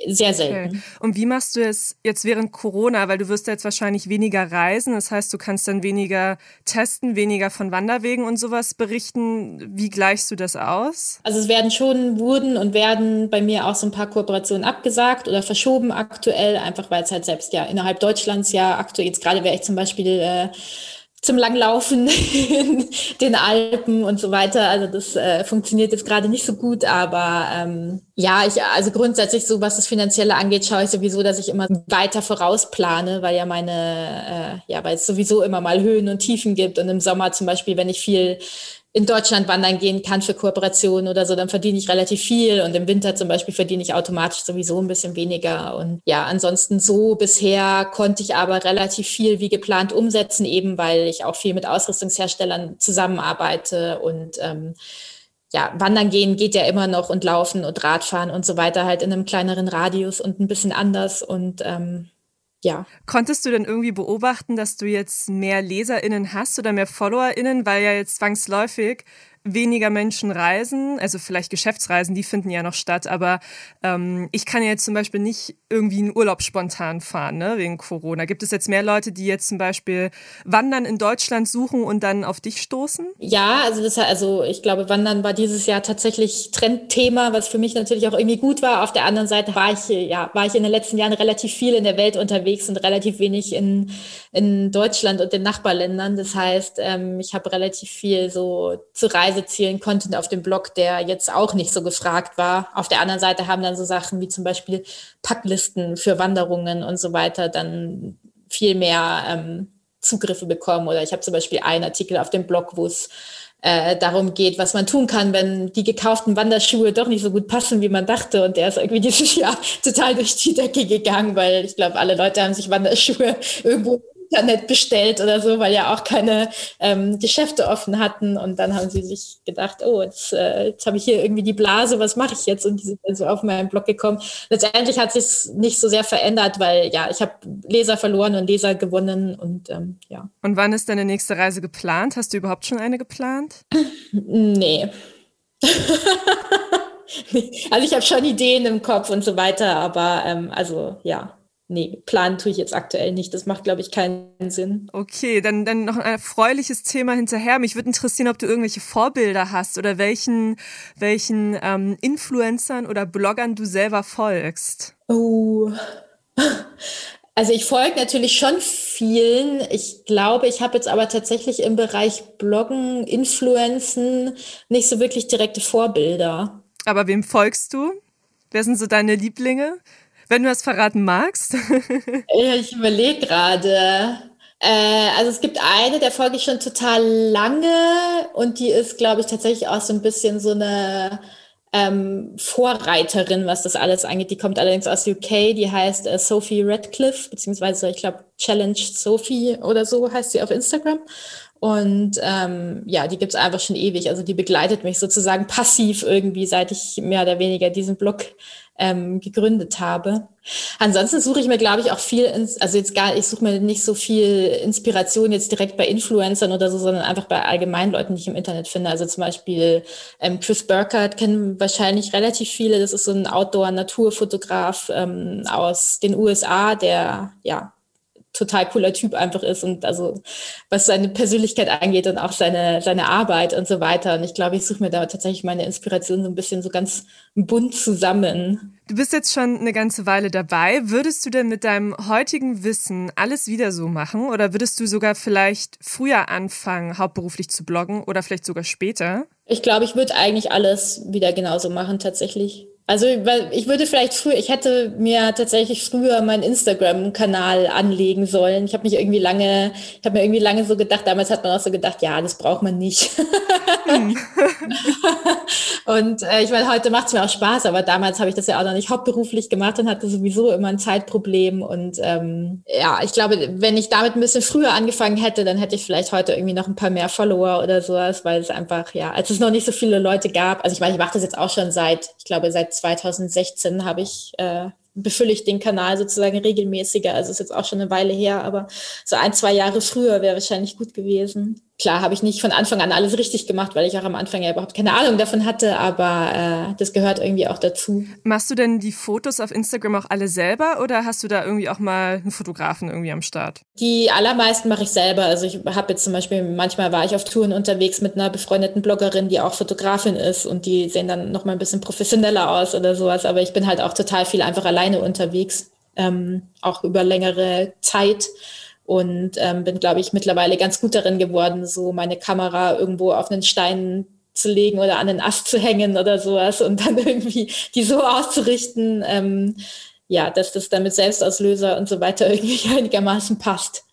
sehr selten. Okay. Und wie machst du es jetzt während Corona? Weil du wirst jetzt wahrscheinlich weniger reisen. Das heißt, du kannst dann weniger testen, weniger von Wanderwegen und sowas berichten. Wie gleichst du das aus? Also es werden schon, wurden und werden bei mir auch so ein paar Kooperationen abgesagt oder verschoben aktuell, einfach weil es halt selbst ja innerhalb Deutschlands ja aktuell, jetzt gerade wäre ich zum Beispiel äh, zum Langlaufen in den Alpen und so weiter. Also das äh, funktioniert jetzt gerade nicht so gut, aber ähm, ja, ich also grundsätzlich so, was das Finanzielle angeht, schaue ich sowieso, dass ich immer weiter vorausplane, weil ja meine, äh, ja, weil es sowieso immer mal Höhen und Tiefen gibt und im Sommer zum Beispiel, wenn ich viel in Deutschland wandern gehen kann für Kooperationen oder so, dann verdiene ich relativ viel. Und im Winter zum Beispiel verdiene ich automatisch sowieso ein bisschen weniger. Und ja, ansonsten so bisher konnte ich aber relativ viel wie geplant umsetzen, eben weil ich auch viel mit Ausrüstungsherstellern zusammenarbeite. Und ähm, ja, wandern gehen geht ja immer noch und laufen und Radfahren und so weiter halt in einem kleineren Radius und ein bisschen anders. Und ähm, ja. Konntest du denn irgendwie beobachten, dass du jetzt mehr LeserInnen hast oder mehr FollowerInnen, weil ja jetzt zwangsläufig weniger Menschen reisen, also vielleicht Geschäftsreisen, die finden ja noch statt, aber ähm, ich kann ja jetzt zum Beispiel nicht irgendwie einen Urlaub spontan fahren, ne, wegen Corona. Gibt es jetzt mehr Leute, die jetzt zum Beispiel Wandern in Deutschland suchen und dann auf dich stoßen? Ja, also das, also ich glaube, Wandern war dieses Jahr tatsächlich Trendthema, was für mich natürlich auch irgendwie gut war. Auf der anderen Seite war ich, ja, war ich in den letzten Jahren relativ viel in der Welt unterwegs und relativ wenig in, in Deutschland und den Nachbarländern. Das heißt, ähm, ich habe relativ viel so zu reisen Reisezielen Content auf dem Blog, der jetzt auch nicht so gefragt war. Auf der anderen Seite haben dann so Sachen wie zum Beispiel Packlisten für Wanderungen und so weiter dann viel mehr ähm, Zugriffe bekommen. Oder ich habe zum Beispiel einen Artikel auf dem Blog, wo es äh, darum geht, was man tun kann, wenn die gekauften Wanderschuhe doch nicht so gut passen, wie man dachte. Und der ist irgendwie dieses Jahr total durch die Decke gegangen, weil ich glaube, alle Leute haben sich Wanderschuhe irgendwo Internet bestellt oder so, weil ja auch keine ähm, Geschäfte offen hatten. Und dann haben sie sich gedacht, oh, jetzt, äh, jetzt habe ich hier irgendwie die Blase, was mache ich jetzt? Und die sind dann so auf meinen Blog gekommen. Letztendlich hat sich nicht so sehr verändert, weil ja, ich habe Leser verloren und Leser gewonnen und ähm, ja. Und wann ist deine nächste Reise geplant? Hast du überhaupt schon eine geplant? nee. also ich habe schon Ideen im Kopf und so weiter, aber ähm, also ja, nee, planen tue ich jetzt aktuell nicht. Das macht, glaube ich, keinen Sinn. Okay, dann, dann noch ein erfreuliches Thema hinterher. Mich würde interessieren, ob du irgendwelche Vorbilder hast oder welchen, welchen ähm, Influencern oder Bloggern du selber folgst. Oh. Also ich folge natürlich schon vielen. Ich glaube, ich habe jetzt aber tatsächlich im Bereich Bloggen, Influenzen nicht so wirklich direkte Vorbilder. Aber wem folgst du? Wer sind so deine Lieblinge? Wenn du das verraten magst. ich überlege gerade. Äh, also es gibt eine, der folge ich schon total lange und die ist, glaube ich, tatsächlich auch so ein bisschen so eine ähm, Vorreiterin, was das alles angeht. Die kommt allerdings aus UK, die heißt äh, Sophie Radcliffe, beziehungsweise ich glaube Challenge Sophie oder so heißt sie auf Instagram. Und ähm, ja, die gibt's einfach schon ewig. Also die begleitet mich sozusagen passiv irgendwie, seit ich mehr oder weniger diesen Blog ähm, gegründet habe. Ansonsten suche ich mir, glaube ich, auch viel, ins, also jetzt gar, ich suche mir nicht so viel Inspiration jetzt direkt bei Influencern oder so, sondern einfach bei allgemeinen Leuten, die ich im Internet finde. Also zum Beispiel ähm, Chris Burkhardt kennen wahrscheinlich relativ viele. Das ist so ein Outdoor-Naturfotograf ähm, aus den USA, der ja total cooler Typ einfach ist und also was seine Persönlichkeit angeht und auch seine, seine Arbeit und so weiter. Und ich glaube, ich suche mir da tatsächlich meine Inspiration so ein bisschen so ganz bunt zusammen. Du bist jetzt schon eine ganze Weile dabei. Würdest du denn mit deinem heutigen Wissen alles wieder so machen oder würdest du sogar vielleicht früher anfangen, hauptberuflich zu bloggen oder vielleicht sogar später? Ich glaube, ich würde eigentlich alles wieder genauso machen tatsächlich. Also weil ich würde vielleicht früher, ich hätte mir tatsächlich früher meinen Instagram-Kanal anlegen sollen. Ich habe mich irgendwie lange, ich habe mir irgendwie lange so gedacht, damals hat man auch so gedacht, ja, das braucht man nicht. Hm. und äh, ich meine, heute macht es mir auch Spaß, aber damals habe ich das ja auch noch nicht hauptberuflich gemacht und hatte sowieso immer ein Zeitproblem. Und ähm, ja, ich glaube, wenn ich damit ein bisschen früher angefangen hätte, dann hätte ich vielleicht heute irgendwie noch ein paar mehr Follower oder sowas, weil es einfach, ja, als es noch nicht so viele Leute gab, also ich meine, ich mache das jetzt auch schon seit, ich glaube, seit 2016 habe ich, äh, befülle ich den Kanal sozusagen regelmäßiger. Also ist jetzt auch schon eine Weile her, aber so ein, zwei Jahre früher wäre wahrscheinlich gut gewesen klar habe ich nicht von Anfang an alles richtig gemacht, weil ich auch am Anfang ja überhaupt keine Ahnung davon hatte, aber äh, das gehört irgendwie auch dazu. Machst du denn die Fotos auf Instagram auch alle selber oder hast du da irgendwie auch mal einen Fotografen irgendwie am Start? Die allermeisten mache ich selber. Also ich habe jetzt zum Beispiel, manchmal war ich auf Touren unterwegs mit einer befreundeten Bloggerin, die auch Fotografin ist und die sehen dann noch mal ein bisschen professioneller aus oder sowas, aber ich bin halt auch total viel einfach alleine unterwegs, ähm, auch über längere Zeit und ähm, bin, glaube ich, mittlerweile ganz gut darin geworden, so meine Kamera irgendwo auf einen Stein zu legen oder an den Ast zu hängen oder sowas und dann irgendwie die so auszurichten, ähm, ja, dass das dann mit Selbstauslöser und so weiter irgendwie einigermaßen passt.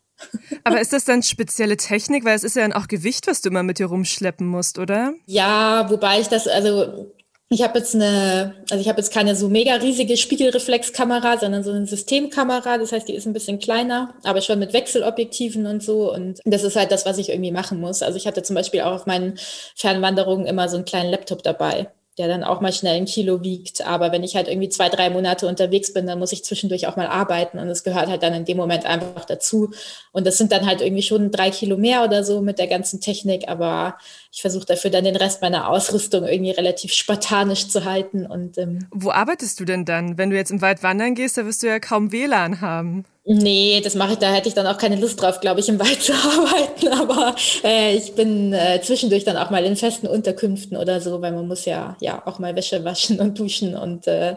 Aber ist das dann spezielle Technik? Weil es ist ja dann auch Gewicht, was du immer mit dir rumschleppen musst, oder? Ja, wobei ich das, also ich habe jetzt eine, also ich habe jetzt keine so mega riesige Spiegelreflexkamera, sondern so eine Systemkamera. Das heißt, die ist ein bisschen kleiner, aber schon mit Wechselobjektiven und so. Und das ist halt das, was ich irgendwie machen muss. Also ich hatte zum Beispiel auch auf meinen Fernwanderungen immer so einen kleinen Laptop dabei der dann auch mal schnell ein Kilo wiegt. Aber wenn ich halt irgendwie zwei, drei Monate unterwegs bin, dann muss ich zwischendurch auch mal arbeiten und es gehört halt dann in dem Moment einfach dazu. Und das sind dann halt irgendwie schon drei Kilo mehr oder so mit der ganzen Technik, aber ich versuche dafür dann den Rest meiner Ausrüstung irgendwie relativ spartanisch zu halten. Und ähm, wo arbeitest du denn dann? Wenn du jetzt im Wald wandern gehst, da wirst du ja kaum WLAN haben. Nee, das mache ich, da hätte ich dann auch keine Lust drauf, glaube ich, im Wald zu arbeiten. Aber äh, ich bin äh, zwischendurch dann auch mal in festen Unterkünften oder so, weil man muss ja, ja auch mal Wäsche waschen und duschen und äh,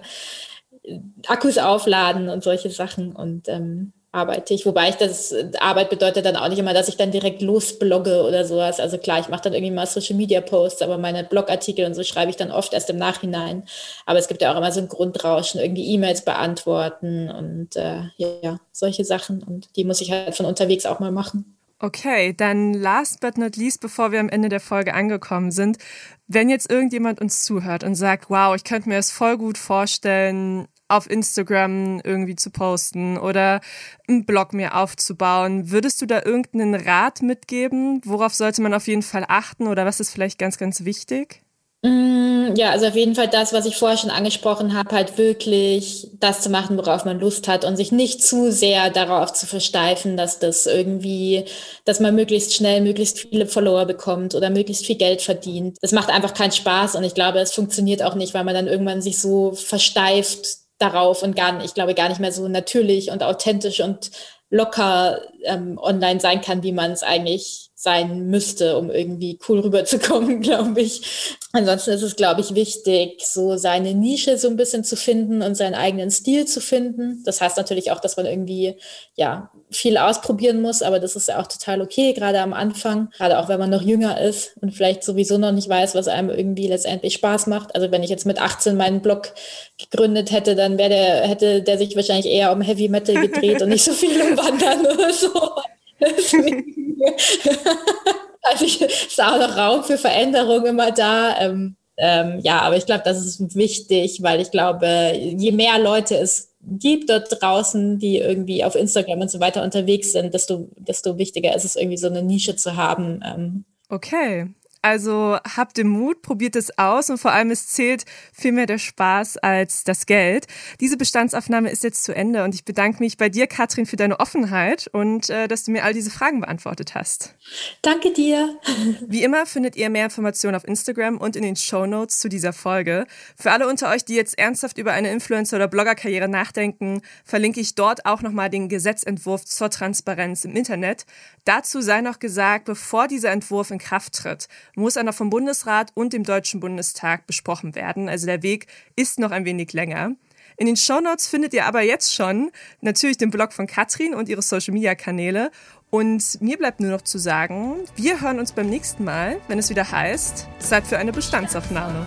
Akkus aufladen und solche Sachen. Und ähm, arbeite ich. Wobei ich das, Arbeit bedeutet dann auch nicht immer, dass ich dann direkt losblogge oder sowas. Also klar, ich mache dann irgendwie mal Social Media Posts, aber meine Blogartikel und so schreibe ich dann oft erst im Nachhinein. Aber es gibt ja auch immer so ein Grundrauschen, irgendwie E-Mails beantworten und äh, ja, solche Sachen. Und die muss ich halt von unterwegs auch mal machen. Okay, dann last but not least, bevor wir am Ende der Folge angekommen sind, wenn jetzt irgendjemand uns zuhört und sagt, wow, ich könnte mir das voll gut vorstellen, auf Instagram irgendwie zu posten oder einen Blog mir aufzubauen. Würdest du da irgendeinen Rat mitgeben? Worauf sollte man auf jeden Fall achten oder was ist vielleicht ganz, ganz wichtig? Mm, ja, also auf jeden Fall das, was ich vorher schon angesprochen habe, halt wirklich das zu machen, worauf man Lust hat und sich nicht zu sehr darauf zu versteifen, dass das irgendwie, dass man möglichst schnell möglichst viele Follower bekommt oder möglichst viel Geld verdient. Das macht einfach keinen Spaß und ich glaube, es funktioniert auch nicht, weil man dann irgendwann sich so versteift darauf und gar, ich glaube, gar nicht mehr so natürlich und authentisch und locker ähm, online sein kann, wie man es eigentlich sein müsste, um irgendwie cool rüberzukommen, glaube ich. Ansonsten ist es, glaube ich, wichtig, so seine Nische so ein bisschen zu finden und seinen eigenen Stil zu finden. Das heißt natürlich auch, dass man irgendwie, ja, viel ausprobieren muss, aber das ist ja auch total okay, gerade am Anfang, gerade auch wenn man noch jünger ist und vielleicht sowieso noch nicht weiß, was einem irgendwie letztendlich Spaß macht. Also wenn ich jetzt mit 18 meinen Blog gegründet hätte, dann wäre der, hätte der sich wahrscheinlich eher um Heavy Metal gedreht und nicht so viel um Wandern oder so. also ich, ist auch noch Raum für Veränderung immer da. Ähm, ähm, ja, aber ich glaube, das ist wichtig, weil ich glaube, je mehr Leute es gibt dort draußen, die irgendwie auf Instagram und so weiter unterwegs sind, desto, desto wichtiger ist es irgendwie so eine Nische zu haben. Ähm. Okay, also habt den Mut, probiert es aus und vor allem es zählt viel mehr der Spaß als das Geld. Diese Bestandsaufnahme ist jetzt zu Ende und ich bedanke mich bei dir, Katrin, für deine Offenheit und äh, dass du mir all diese Fragen beantwortet hast. Danke dir. Wie immer findet ihr mehr Informationen auf Instagram und in den Show Notes zu dieser Folge. Für alle unter euch, die jetzt ernsthaft über eine Influencer- oder Bloggerkarriere nachdenken, verlinke ich dort auch nochmal den Gesetzentwurf zur Transparenz im Internet. Dazu sei noch gesagt, bevor dieser Entwurf in Kraft tritt, muss er noch vom Bundesrat und dem Deutschen Bundestag besprochen werden. Also der Weg ist noch ein wenig länger. In den Shownotes findet ihr aber jetzt schon natürlich den Blog von Katrin und ihre Social Media Kanäle. Und mir bleibt nur noch zu sagen, wir hören uns beim nächsten Mal, wenn es wieder heißt, Zeit für eine Bestandsaufnahme.